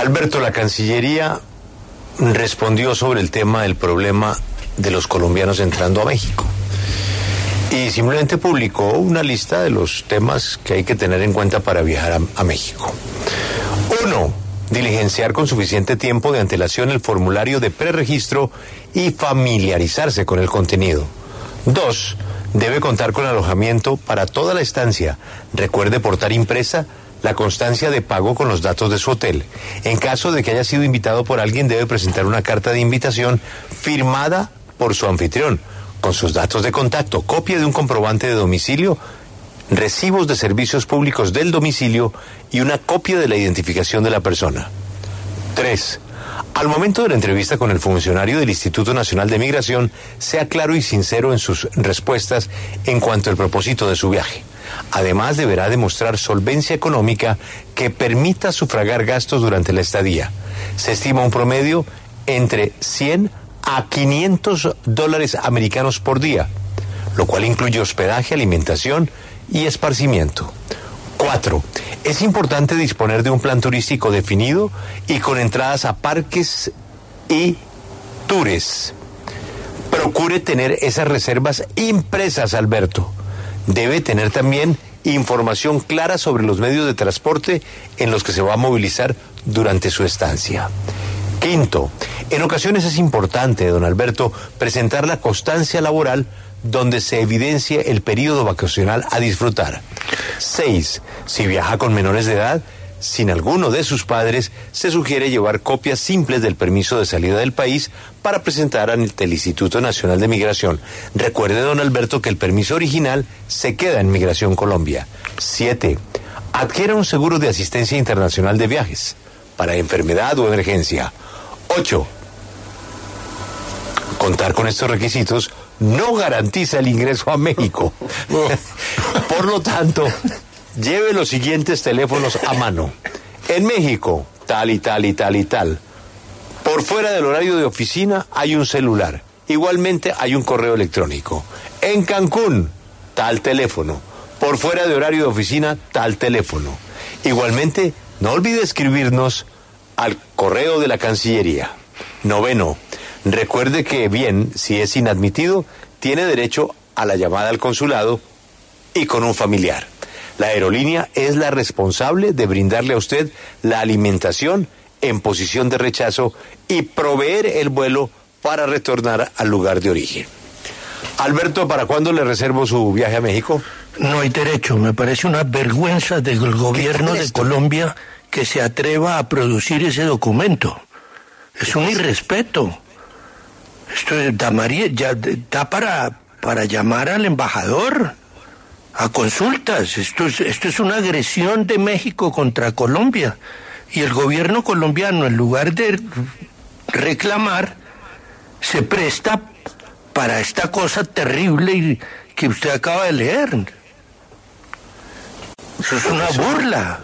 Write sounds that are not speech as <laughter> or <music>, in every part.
Alberto, la Cancillería respondió sobre el tema del problema de los colombianos entrando a México. Y simplemente publicó una lista de los temas que hay que tener en cuenta para viajar a, a México. Uno, diligenciar con suficiente tiempo de antelación el formulario de preregistro y familiarizarse con el contenido. Dos, debe contar con alojamiento para toda la estancia. Recuerde portar impresa la constancia de pago con los datos de su hotel. En caso de que haya sido invitado por alguien, debe presentar una carta de invitación firmada por su anfitrión, con sus datos de contacto, copia de un comprobante de domicilio, recibos de servicios públicos del domicilio y una copia de la identificación de la persona. 3. Al momento de la entrevista con el funcionario del Instituto Nacional de Migración, sea claro y sincero en sus respuestas en cuanto al propósito de su viaje. Además, deberá demostrar solvencia económica que permita sufragar gastos durante la estadía. Se estima un promedio entre 100 a 500 dólares americanos por día, lo cual incluye hospedaje, alimentación y esparcimiento. 4. Es importante disponer de un plan turístico definido y con entradas a parques y tours. Procure tener esas reservas impresas, Alberto debe tener también información clara sobre los medios de transporte en los que se va a movilizar durante su estancia. Quinto, en ocasiones es importante, don Alberto, presentar la constancia laboral donde se evidencie el periodo vacacional a disfrutar. Seis, si viaja con menores de edad, sin alguno de sus padres, se sugiere llevar copias simples del permiso de salida del país para presentar ante el Instituto Nacional de Migración. Recuerde, don Alberto, que el permiso original se queda en Migración Colombia. 7. Adquiera un seguro de asistencia internacional de viajes para enfermedad o emergencia. 8. Contar con estos requisitos no garantiza el ingreso a México. <laughs> Por lo tanto, lleve los siguientes teléfonos a mano. En México, tal y tal y tal y tal. Por fuera del horario de oficina hay un celular. Igualmente hay un correo electrónico. En Cancún, tal teléfono. Por fuera de horario de oficina, tal teléfono. Igualmente, no olvide escribirnos al correo de la Cancillería. Noveno, recuerde que bien, si es inadmitido, tiene derecho a la llamada al consulado y con un familiar. La aerolínea es la responsable de brindarle a usted la alimentación en posición de rechazo y proveer el vuelo para retornar al lugar de origen. Alberto, ¿para cuándo le reservo su viaje a México? No hay derecho. Me parece una vergüenza del gobierno de Colombia que se atreva a producir ese documento. Es un irrespeto. Esto da, María, ya da para, para llamar al embajador a consultas. Esto es, esto es una agresión de México contra Colombia. Y el gobierno colombiano, en lugar de reclamar, se presta para esta cosa terrible que usted acaba de leer. Eso es una burla.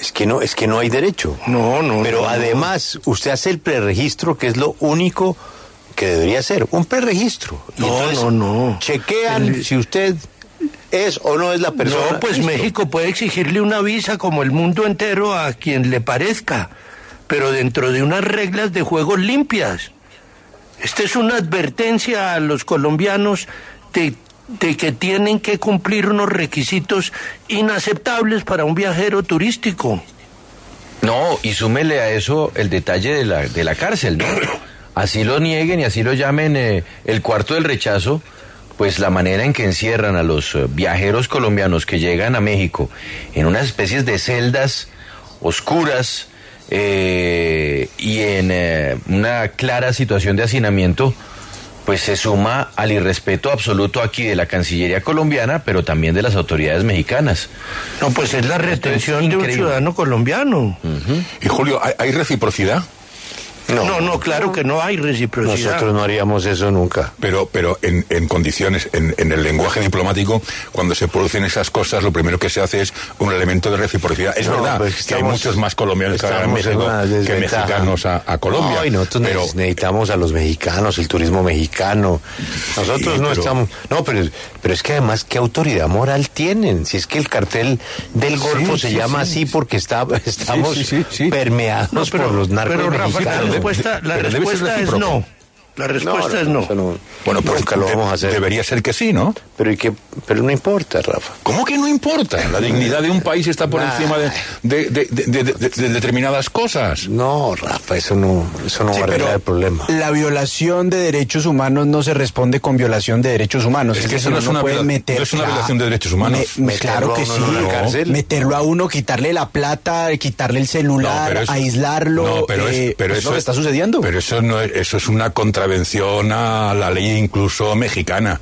Es que no, es que no hay derecho. No, no. Pero no, además, usted hace el preregistro, que es lo único que debería hacer. Un preregistro. No, no, no. Chequean El- si usted es o no es la persona. No, pues Listo. México puede exigirle una visa como el mundo entero a quien le parezca, pero dentro de unas reglas de juego limpias. Esta es una advertencia a los colombianos de, de que tienen que cumplir unos requisitos inaceptables para un viajero turístico. No, y súmele a eso el detalle de la, de la cárcel, ¿no? <coughs> Así lo nieguen y así lo llamen eh, el cuarto del rechazo, pues la manera en que encierran a los eh, viajeros colombianos que llegan a México en unas especies de celdas oscuras eh, y en eh, una clara situación de hacinamiento, pues se suma al irrespeto absoluto aquí de la Cancillería colombiana, pero también de las autoridades mexicanas. No, pues es la retención de un ciudadano colombiano. Y Julio, ¿hay, hay reciprocidad? No, no, claro que no hay reciprocidad. Nosotros no haríamos eso nunca. Pero, pero en, en condiciones, en, en, el lenguaje diplomático, cuando se producen esas cosas, lo primero que se hace es un elemento de reciprocidad. Es verdad pues que hay muchos más colombianos en México que mexicanos a, a Colombia. No, y nosotros pero... necesitamos a los mexicanos, el turismo mexicano. Nosotros no estamos... No, pero, pero es que además, ¿qué autoridad moral tienen? Si es que el cartel del Golfo se llama así porque está, <laughs> estamos permeados por los narcos mexicanos respuesta, la respuesta es no. La respuesta es no. Bueno, pues nunca lo vamos a hacer. Debería ser que sí, ¿no? Pero, ¿y que, pero no importa, Rafa. ¿Cómo que no importa? La dignidad de un país está por encima de, de, de, determinadas cosas. No, Rafa, eso no, eso no va a arreglar el problema. La violación de derechos humanos no se responde con violación de derechos humanos. Es, que eso no es, una, meter, no es una violación de derechos humanos. claro que sí. Meterlo a uno, quitarle la plata, quitarle el celular, aislarlo. No, pero, eh, pero eso, está sucediendo. Pero eso no es, eso es una contravención a la ley incluso mexicana.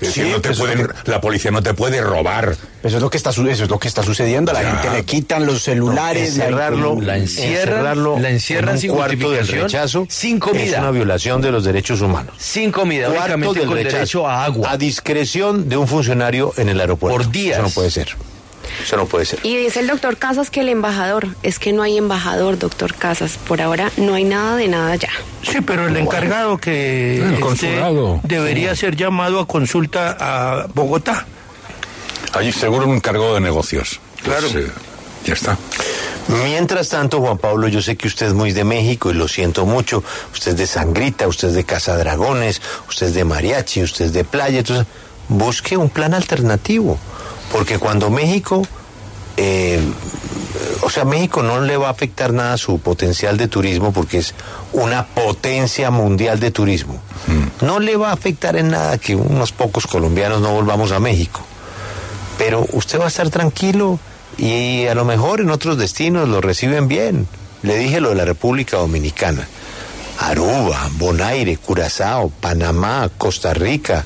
no te pueden, la policía no te puede robar. Eso es lo que está, eso es lo que está sucediendo. A la gente le quitan los celulares, encerrarlo, la, encierran, la encierran en sin cuarto del rechazo, sin comida. Es una violación de los derechos humanos. Sin comida, cuarto del derecho a agua. A discreción de un funcionario en el aeropuerto. Por días. Eso no puede ser. Eso no puede ser. Y dice el doctor Casas que el embajador, es que no hay embajador, doctor Casas. Por ahora no hay nada de nada ya. Sí, pero el encargado que debería ser llamado a consulta a Bogotá. Allí seguro un encargado de negocios. Claro. Pues, eh, ya está. Mientras tanto, Juan Pablo, yo sé que usted es muy de México y lo siento mucho. Usted es de Sangrita, usted es de Casa Dragones, usted es de Mariachi, usted es de Playa. Entonces, busque un plan alternativo. Porque cuando México, eh, o sea, México no le va a afectar nada a su potencial de turismo porque es una potencia mundial de turismo. Mm. No le va a afectar en nada que unos pocos colombianos no volvamos a México. Pero usted va a estar tranquilo y a lo mejor en otros destinos lo reciben bien. Le dije lo de la República Dominicana. Aruba, Bonaire, Curazao, Panamá, Costa Rica,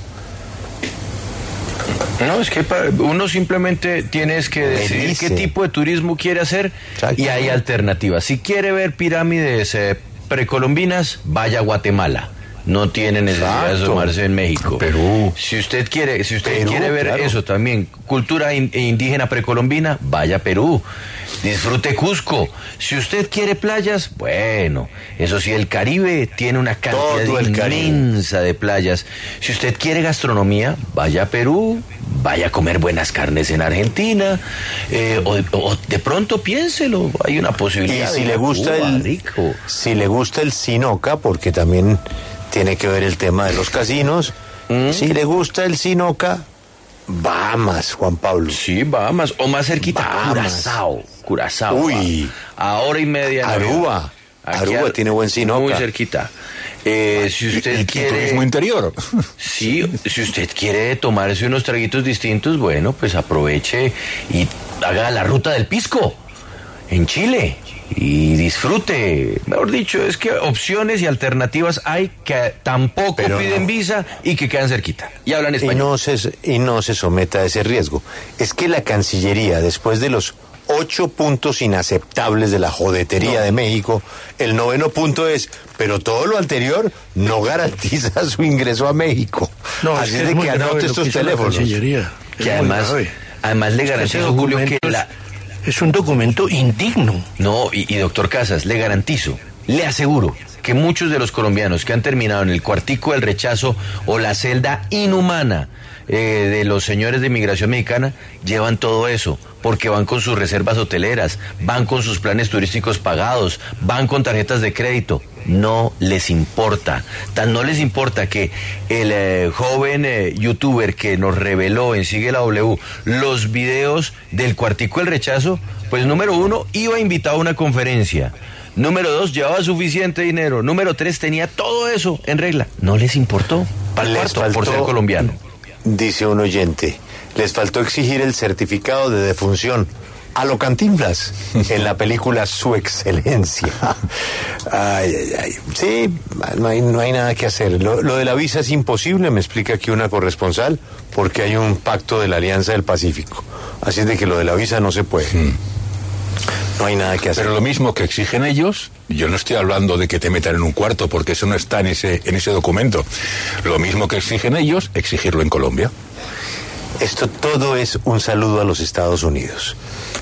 no, es que uno simplemente tienes que decidir qué tipo de turismo quiere hacer y hay alternativas. Si quiere ver pirámides eh, precolombinas, vaya a Guatemala no tiene necesidad de asomarse en México. Perú. Si usted quiere, si usted quiere ver eso también, cultura indígena precolombina, vaya a Perú. Disfrute Cusco. Si usted quiere playas, bueno, eso sí, el Caribe tiene una cantidad inmensa de playas. Si usted quiere gastronomía, vaya a Perú, vaya a comer buenas carnes en Argentina, eh, o, de pronto piénselo, hay una posibilidad. Y si le gusta el rico. si le gusta el Sinoca, porque también tiene que ver el tema de los casinos. Mm. Si le gusta el Sinoca, Bahamas, Juan Pablo. Sí, Bahamas. O más cerquita, Curazao. Curazao. Uy. A, hora y media. Aruba. Aruba tiene buen Sinoca. Muy cerquita. Eh, si usted quiere. Turismo interior. <laughs> Sí, si usted quiere tomarse unos traguitos distintos, bueno, pues aproveche y haga la ruta del pisco en Chile y disfrute. Mejor dicho, es que opciones y alternativas hay que tampoco piden visa y que quedan cerquita. Y hablan español. Y no, se, y no se someta a ese riesgo. Es que la Cancillería, después de los ocho puntos inaceptables de la jodetería de México, el noveno punto es, pero todo lo anterior no garantiza <laughs> su ingreso a México. No, Así es de que anote estos teléfonos. Que además, además le garantizo, Julio, que la es un documento indigno. No, y, doctor Casas, le garantizo, le aseguro que muchos de los colombianos que han terminado en el cuartico del rechazo o la celda inhumana eh, de los señores de inmigración mexicana llevan todo eso, porque van con sus reservas hoteleras, van con sus planes turísticos pagados, van con tarjetas de crédito. No les importa. Tan no les importa que el eh, joven eh, youtuber que nos reveló en Sigue la W los videos del cuartico del rechazo, pues número uno, iba invitado a una conferencia. Número dos, llevaba suficiente dinero. Número tres, tenía todo eso en regla. No les importó. Para el por ser colombiano dice un oyente, les faltó exigir el certificado de defunción a lo cantinflas en la película Su Excelencia. <laughs> Ay, ay, ay. Sí, no hay, no hay nada que hacer. Lo, de la visa es imposible, me explica aquí una corresponsal, porque hay un pacto de la Alianza del Pacífico. Así es de que lo de la visa no se puede. No hay nada que hacer. Pero lo mismo que exigen ellos, yo no estoy hablando de que te metan en un cuarto, porque eso no está en ese, en ese documento. Lo mismo que exigen ellos, exigirlo en Colombia. Esto todo es un saludo a los Estados Unidos.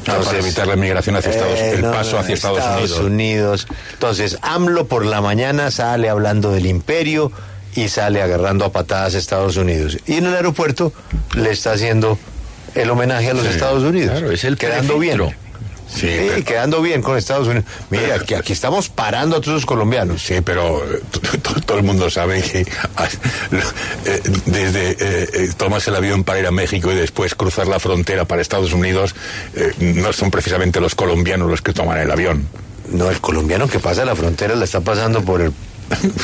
para evitar la migración hacia Estados Unidos, el paso hacia Estados, Estados Unidos. Entonces, AMLO por la mañana sale hablando del imperio y sale agarrando a patadas a Estados Unidos. Y en el aeropuerto le está haciendo el homenaje a los Estados Unidos. Claro, es el quedando bien. Sí, quedando bien con Estados Unidos. Mira, que aquí estamos parando a todos los colombianos. Sí, pero eh, todo el mundo sabe que ah, eh, desde eh, tomas el avión para ir a México y después cruzar la frontera para Estados Unidos, no son precisamente los colombianos los que toman el avión. No, el colombiano que pasa la frontera la está pasando por el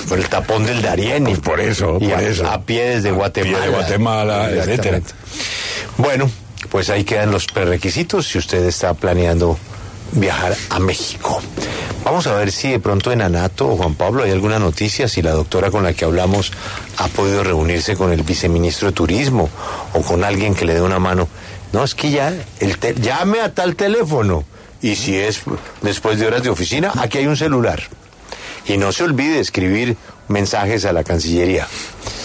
por el tapón del Darién. Pues por eso, por a, eso. A pie desde Guatemala. de Guatemala, etcétera. Bueno, pues ahí quedan los prerequisitos si usted está planeando viajar a México. Vamos a ver si de pronto en Anato o Juan Pablo hay alguna noticia, si la doctora con la que hablamos ha podido reunirse con el viceministro de Turismo o con alguien que le dé una mano. No, es que ya, el llame a tal teléfono. Y si es después de horas de oficina, aquí hay un celular. Y no se olvide escribir mensajes a la Cancillería.